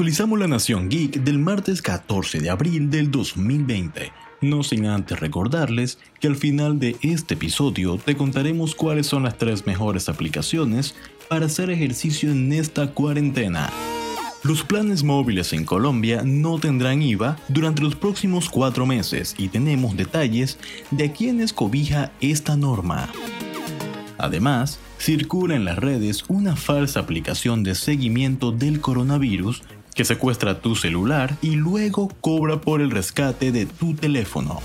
Actualizamos la Nación Geek del martes 14 de abril del 2020. No sin antes recordarles que al final de este episodio te contaremos cuáles son las tres mejores aplicaciones para hacer ejercicio en esta cuarentena. Los planes móviles en Colombia no tendrán IVA durante los próximos cuatro meses y tenemos detalles de a quienes cobija esta norma. Además, circula en las redes una falsa aplicación de seguimiento del coronavirus que secuestra tu celular y luego cobra por el rescate de tu teléfono.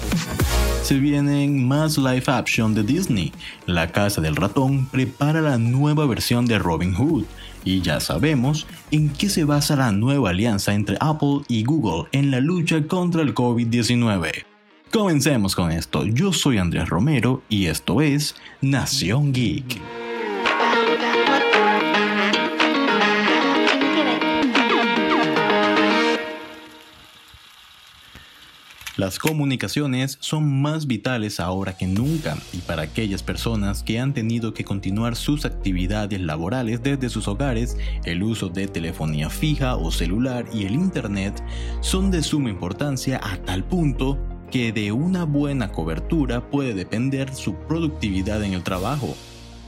Se vienen más live action de Disney. La Casa del Ratón prepara la nueva versión de Robin Hood y ya sabemos en qué se basa la nueva alianza entre Apple y Google en la lucha contra el COVID-19. Comencemos con esto. Yo soy Andrés Romero y esto es Nación Geek. Las comunicaciones son más vitales ahora que nunca y para aquellas personas que han tenido que continuar sus actividades laborales desde sus hogares, el uso de telefonía fija o celular y el Internet son de suma importancia a tal punto que de una buena cobertura puede depender su productividad en el trabajo.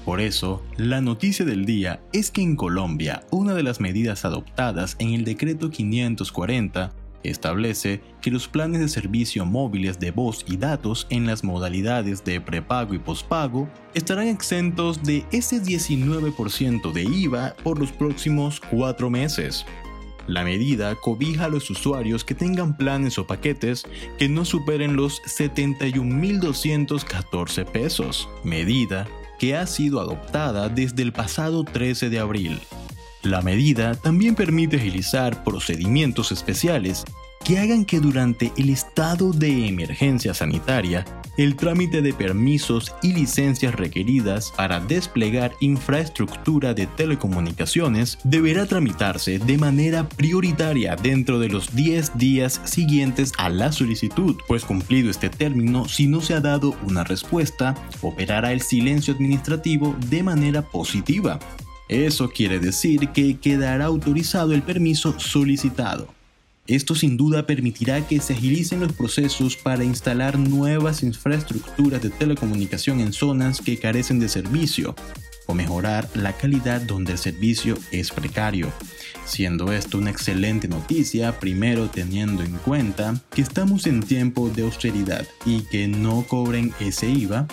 Por eso, la noticia del día es que en Colombia una de las medidas adoptadas en el decreto 540 establece que los planes de servicio móviles de voz y datos en las modalidades de prepago y pospago estarán exentos de ese 19% de IVA por los próximos cuatro meses. La medida cobija a los usuarios que tengan planes o paquetes que no superen los 71.214 pesos, medida que ha sido adoptada desde el pasado 13 de abril. La medida también permite agilizar procedimientos especiales que hagan que durante el estado de emergencia sanitaria el trámite de permisos y licencias requeridas para desplegar infraestructura de telecomunicaciones deberá tramitarse de manera prioritaria dentro de los 10 días siguientes a la solicitud, pues cumplido este término, si no se ha dado una respuesta, operará el silencio administrativo de manera positiva. Eso quiere decir que quedará autorizado el permiso solicitado. Esto sin duda permitirá que se agilicen los procesos para instalar nuevas infraestructuras de telecomunicación en zonas que carecen de servicio o mejorar la calidad donde el servicio es precario. Siendo esto una excelente noticia, primero teniendo en cuenta que estamos en tiempo de austeridad y que no cobren ese IVA,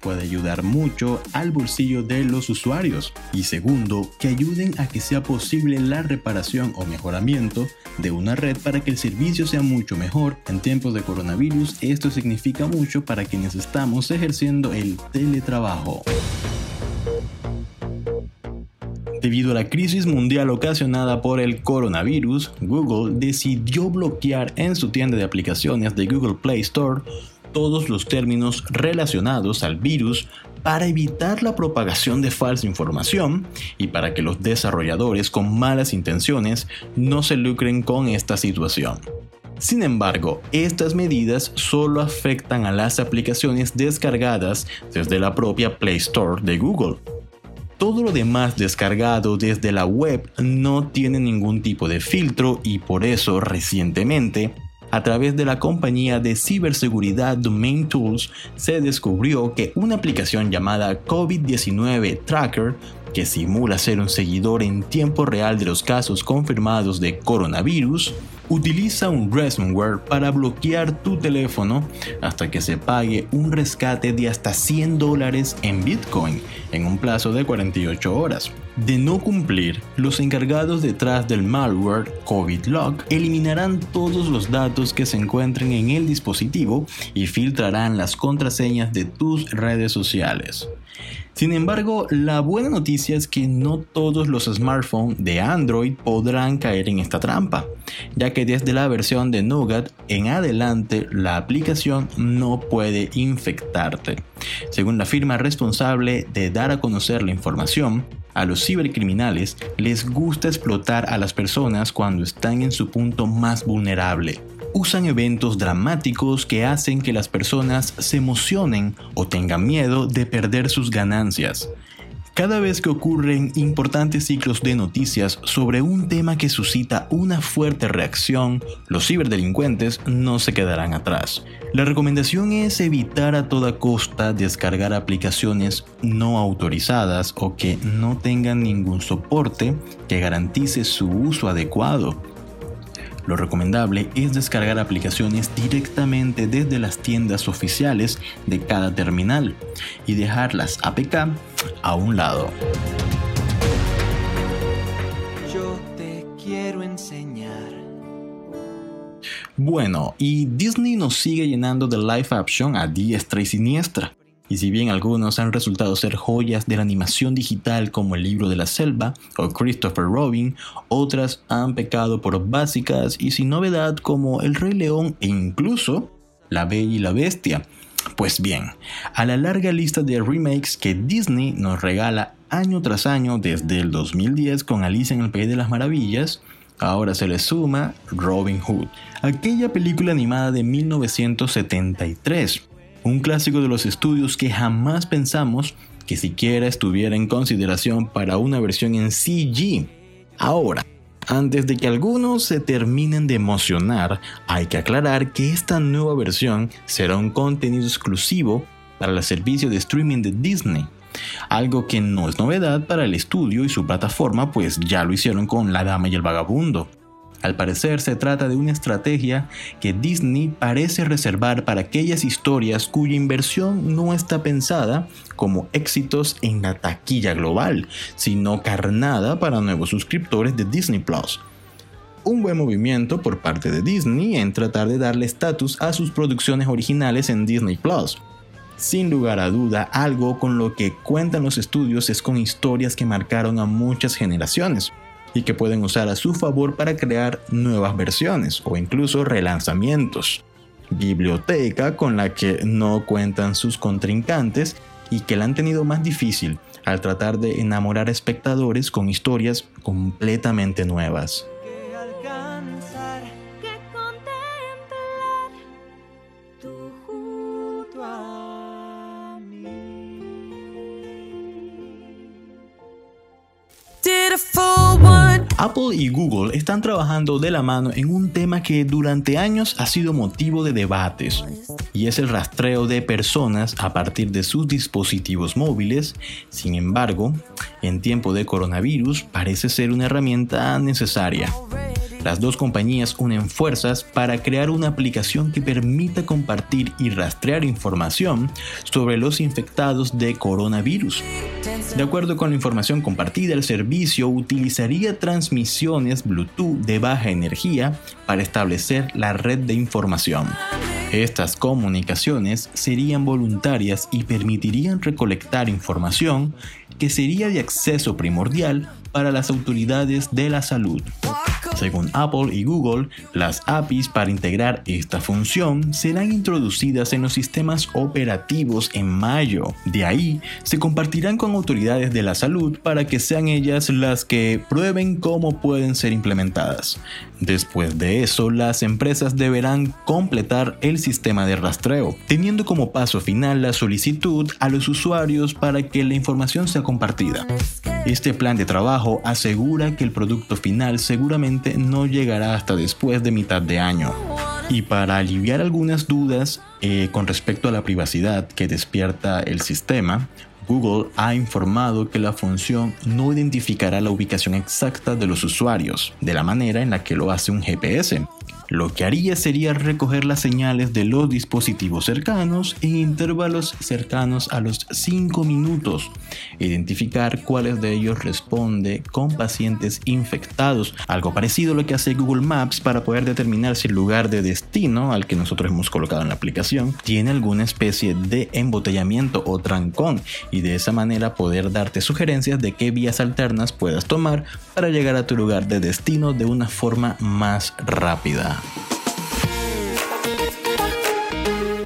puede ayudar mucho al bolsillo de los usuarios y segundo, que ayuden a que sea posible la reparación o mejoramiento de una red para que el servicio sea mucho mejor en tiempos de coronavirus. Esto significa mucho para quienes estamos ejerciendo el teletrabajo. Debido a la crisis mundial ocasionada por el coronavirus, Google decidió bloquear en su tienda de aplicaciones de Google Play Store todos los términos relacionados al virus para evitar la propagación de falsa información y para que los desarrolladores con malas intenciones no se lucren con esta situación. Sin embargo, estas medidas solo afectan a las aplicaciones descargadas desde la propia Play Store de Google. Todo lo demás descargado desde la web no tiene ningún tipo de filtro y por eso recientemente a través de la compañía de ciberseguridad Domain Tools se descubrió que una aplicación llamada COVID-19 Tracker, que simula ser un seguidor en tiempo real de los casos confirmados de coronavirus, Utiliza un ransomware para bloquear tu teléfono hasta que se pague un rescate de hasta 100 dólares en Bitcoin en un plazo de 48 horas. De no cumplir, los encargados detrás del malware COVID-Log eliminarán todos los datos que se encuentren en el dispositivo y filtrarán las contraseñas de tus redes sociales. Sin embargo, la buena noticia es que no todos los smartphones de Android podrán caer en esta trampa, ya que desde la versión de Nougat en adelante la aplicación no puede infectarte. Según la firma responsable de dar a conocer la información, a los cibercriminales les gusta explotar a las personas cuando están en su punto más vulnerable usan eventos dramáticos que hacen que las personas se emocionen o tengan miedo de perder sus ganancias. Cada vez que ocurren importantes ciclos de noticias sobre un tema que suscita una fuerte reacción, los ciberdelincuentes no se quedarán atrás. La recomendación es evitar a toda costa descargar aplicaciones no autorizadas o que no tengan ningún soporte que garantice su uso adecuado. Lo recomendable es descargar aplicaciones directamente desde las tiendas oficiales de cada terminal y dejar las APK a un lado. Yo te quiero enseñar. Bueno, y Disney nos sigue llenando de live action a diestra y siniestra. Y si bien algunos han resultado ser joyas de la animación digital como El libro de la selva o Christopher Robin, otras han pecado por básicas y sin novedad como El Rey León e incluso La Bella y la Bestia. Pues bien, a la larga lista de remakes que Disney nos regala año tras año desde el 2010 con Alicia en el País de las Maravillas, ahora se le suma Robin Hood, aquella película animada de 1973 un clásico de los estudios que jamás pensamos que siquiera estuviera en consideración para una versión en CG. Ahora, antes de que algunos se terminen de emocionar, hay que aclarar que esta nueva versión será un contenido exclusivo para el servicio de streaming de Disney. Algo que no es novedad para el estudio y su plataforma, pues ya lo hicieron con La Dama y el Vagabundo. Al parecer se trata de una estrategia que Disney parece reservar para aquellas historias cuya inversión no está pensada como éxitos en la taquilla global, sino carnada para nuevos suscriptores de Disney Plus. Un buen movimiento por parte de Disney en tratar de darle estatus a sus producciones originales en Disney Plus. Sin lugar a duda, algo con lo que cuentan los estudios es con historias que marcaron a muchas generaciones y que pueden usar a su favor para crear nuevas versiones o incluso relanzamientos. Biblioteca con la que no cuentan sus contrincantes y que la han tenido más difícil al tratar de enamorar a espectadores con historias completamente nuevas. Apple y Google están trabajando de la mano en un tema que durante años ha sido motivo de debates, y es el rastreo de personas a partir de sus dispositivos móviles. Sin embargo, en tiempo de coronavirus parece ser una herramienta necesaria. Las dos compañías unen fuerzas para crear una aplicación que permita compartir y rastrear información sobre los infectados de coronavirus. De acuerdo con la información compartida, el servicio utilizaría transmisiones Bluetooth de baja energía para establecer la red de información. Estas comunicaciones serían voluntarias y permitirían recolectar información que sería de acceso primordial para las autoridades de la salud. Según Apple y Google, las APIs para integrar esta función serán introducidas en los sistemas operativos en mayo. De ahí, se compartirán con autoridades de la salud para que sean ellas las que prueben cómo pueden ser implementadas. Después de eso, las empresas deberán completar el sistema de rastreo, teniendo como paso final la solicitud a los usuarios para que la información sea compartida. Este plan de trabajo asegura que el producto final seguramente no llegará hasta después de mitad de año. Y para aliviar algunas dudas eh, con respecto a la privacidad que despierta el sistema, Google ha informado que la función no identificará la ubicación exacta de los usuarios, de la manera en la que lo hace un GPS, lo que haría sería recoger las señales de los dispositivos cercanos en intervalos cercanos a los 5 minutos, identificar cuáles de ellos responde con pacientes infectados, algo parecido a lo que hace Google Maps para poder determinar si el lugar de destino al que nosotros hemos colocado en la aplicación tiene alguna especie de embotellamiento o trancón y de esa manera poder darte sugerencias de qué vías alternas puedas tomar para llegar a tu lugar de destino de una forma más rápida. Ghana.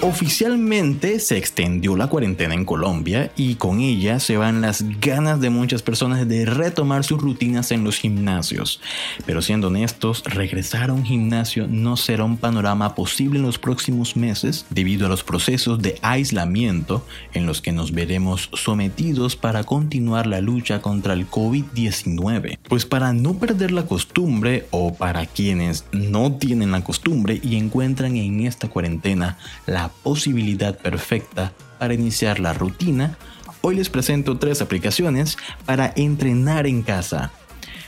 Oficialmente se extendió la cuarentena en Colombia y con ella se van las ganas de muchas personas de retomar sus rutinas en los gimnasios. Pero siendo honestos, regresar a un gimnasio no será un panorama posible en los próximos meses debido a los procesos de aislamiento en los que nos veremos sometidos para continuar la lucha contra el COVID-19. Pues para no perder la costumbre o para quienes no tienen la costumbre y encuentran en esta cuarentena la posibilidad perfecta para iniciar la rutina, hoy les presento tres aplicaciones para entrenar en casa.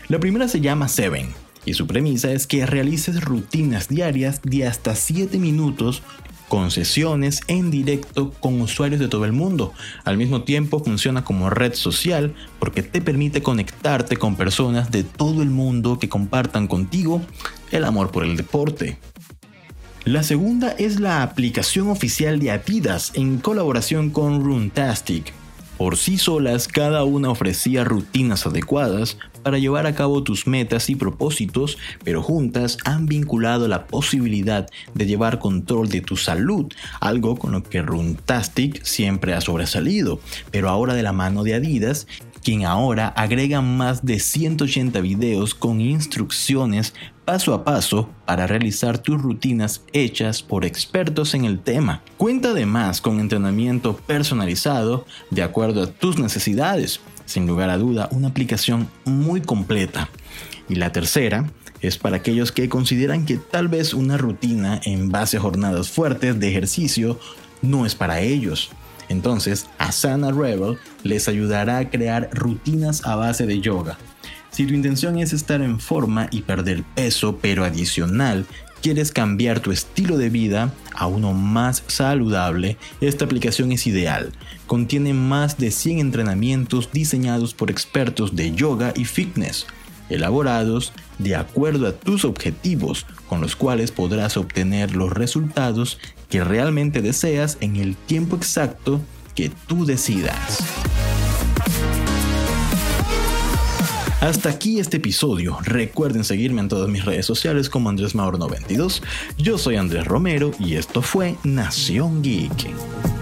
La primera se llama Seven y su premisa es que realices rutinas diarias de hasta 7 minutos con sesiones en directo con usuarios de todo el mundo. Al mismo tiempo funciona como red social porque te permite conectarte con personas de todo el mundo que compartan contigo el amor por el deporte. La segunda es la aplicación oficial de Adidas en colaboración con Runtastic. Por sí solas, cada una ofrecía rutinas adecuadas para llevar a cabo tus metas y propósitos, pero juntas han vinculado la posibilidad de llevar control de tu salud, algo con lo que Runtastic siempre ha sobresalido, pero ahora de la mano de Adidas quien ahora agrega más de 180 videos con instrucciones paso a paso para realizar tus rutinas hechas por expertos en el tema. Cuenta además con entrenamiento personalizado de acuerdo a tus necesidades. Sin lugar a duda, una aplicación muy completa. Y la tercera es para aquellos que consideran que tal vez una rutina en base a jornadas fuertes de ejercicio no es para ellos. Entonces, Asana Rebel les ayudará a crear rutinas a base de yoga. Si tu intención es estar en forma y perder peso, pero adicional, quieres cambiar tu estilo de vida a uno más saludable, esta aplicación es ideal. Contiene más de 100 entrenamientos diseñados por expertos de yoga y fitness, elaborados de acuerdo a tus objetivos, con los cuales podrás obtener los resultados que realmente deseas en el tiempo exacto que tú decidas. Hasta aquí este episodio. Recuerden seguirme en todas mis redes sociales como Andrés Mauro 92. Yo soy Andrés Romero y esto fue Nación Geek.